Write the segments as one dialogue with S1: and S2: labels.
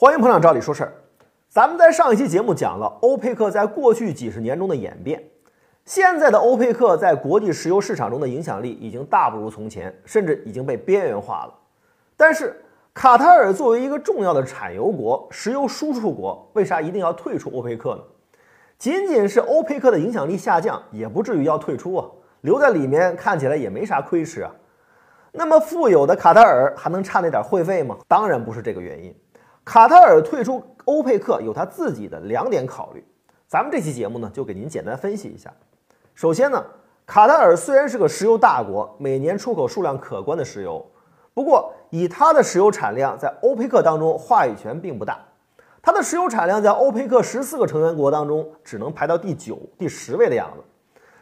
S1: 欢迎捧场，照理说事儿。咱们在上一期节目讲了欧佩克在过去几十年中的演变，现在的欧佩克在国际石油市场中的影响力已经大不如从前，甚至已经被边缘化了。但是，卡塔尔作为一个重要的产油国、石油输出国，为啥一定要退出欧佩克呢？仅仅是欧佩克的影响力下降，也不至于要退出啊，留在里面看起来也没啥亏吃啊。那么富有的卡塔尔还能差那点会费吗？当然不是这个原因。卡塔尔退出欧佩克有他自己的两点考虑，咱们这期节目呢就给您简单分析一下。首先呢，卡塔尔虽然是个石油大国，每年出口数量可观的石油，不过以它的石油产量在欧佩克当中话语权并不大，它的石油产量在欧佩克十四个成员国当中只能排到第九、第十位的样子，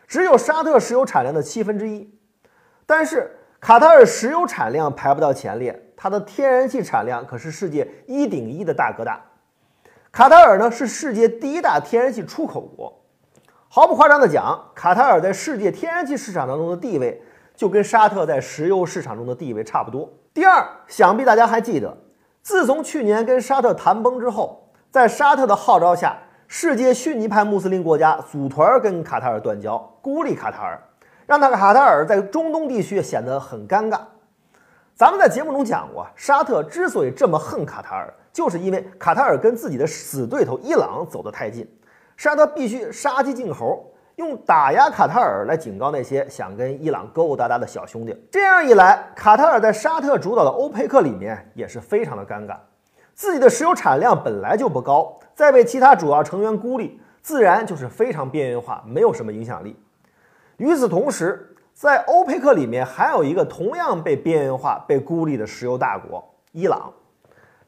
S1: 只有沙特石油产量的七分之一。但是卡塔尔石油产量排不到前列。它的天然气产量可是世界一顶一的大哥大，卡塔尔呢是世界第一大天然气出口国，毫不夸张的讲，卡塔尔在世界天然气市场当中的地位就跟沙特在石油市场中的地位差不多。第二，想必大家还记得，自从去年跟沙特谈崩之后，在沙特的号召下，世界逊尼派穆斯林国家组团跟卡塔尔断交，孤立卡塔尔，让那个卡塔尔在中东地区显得很尴尬。咱们在节目中讲过，沙特之所以这么恨卡塔尔，就是因为卡塔尔跟自己的死对头伊朗走得太近，沙特必须杀鸡儆猴，用打压卡塔尔来警告那些想跟伊朗勾勾搭搭的小兄弟。这样一来，卡塔尔在沙特主导的欧佩克里面也是非常的尴尬，自己的石油产量本来就不高，再被其他主要成员孤立，自然就是非常边缘化，没有什么影响力。与此同时，在欧佩克里面还有一个同样被边缘化、被孤立的石油大国——伊朗。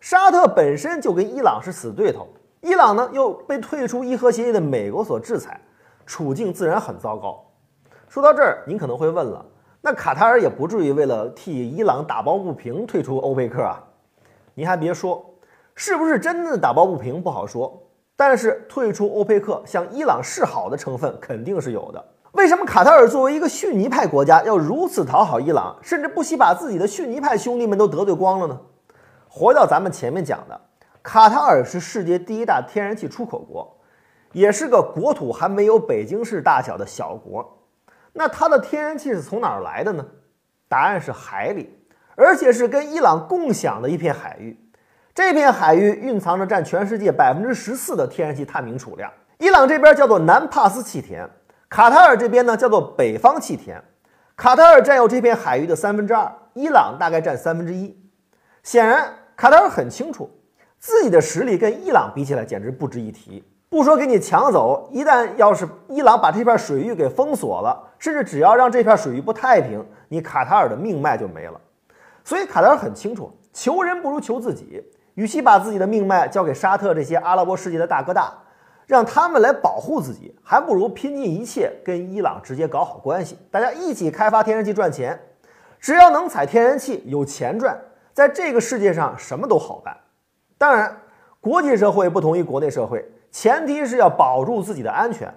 S1: 沙特本身就跟伊朗是死对头，伊朗呢又被退出伊核协议的美国所制裁，处境自然很糟糕。说到这儿，您可能会问了：那卡塔尔也不至于为了替伊朗打抱不平退出欧佩克啊？您还别说，是不是真的打抱不平不好说，但是退出欧佩克向伊朗示好的成分肯定是有的。为什么卡塔尔作为一个逊尼派国家要如此讨好伊朗，甚至不惜把自己的逊尼派兄弟们都得罪光了呢？回到咱们前面讲的，卡塔尔是世界第一大天然气出口国，也是个国土还没有北京市大小的小国。那它的天然气是从哪儿来的呢？答案是海里，而且是跟伊朗共享的一片海域。这片海域蕴藏着占全世界百分之十四的天然气探明储量。伊朗这边叫做南帕斯气田。卡塔尔这边呢叫做北方气田，卡塔尔占有这片海域的三分之二，伊朗大概占三分之一。显然，卡塔尔很清楚自己的实力跟伊朗比起来简直不值一提。不说给你抢走，一旦要是伊朗把这片水域给封锁了，甚至只要让这片水域不太平，你卡塔尔的命脉就没了。所以卡塔尔很清楚，求人不如求自己，与其把自己的命脉交给沙特这些阿拉伯世界的大哥大。让他们来保护自己，还不如拼尽一切跟伊朗直接搞好关系，大家一起开发天然气赚钱。只要能采天然气，有钱赚，在这个世界上什么都好办。当然，国际社会不同于国内社会，前提是要保住自己的安全。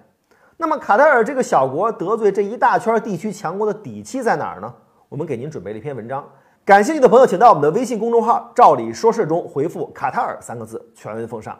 S1: 那么卡塔尔这个小国得罪这一大圈地区强国的底气在哪儿呢？我们给您准备了一篇文章，感兴趣的朋友请到我们的微信公众号“照理说事”中回复“卡塔尔”三个字，全文奉上。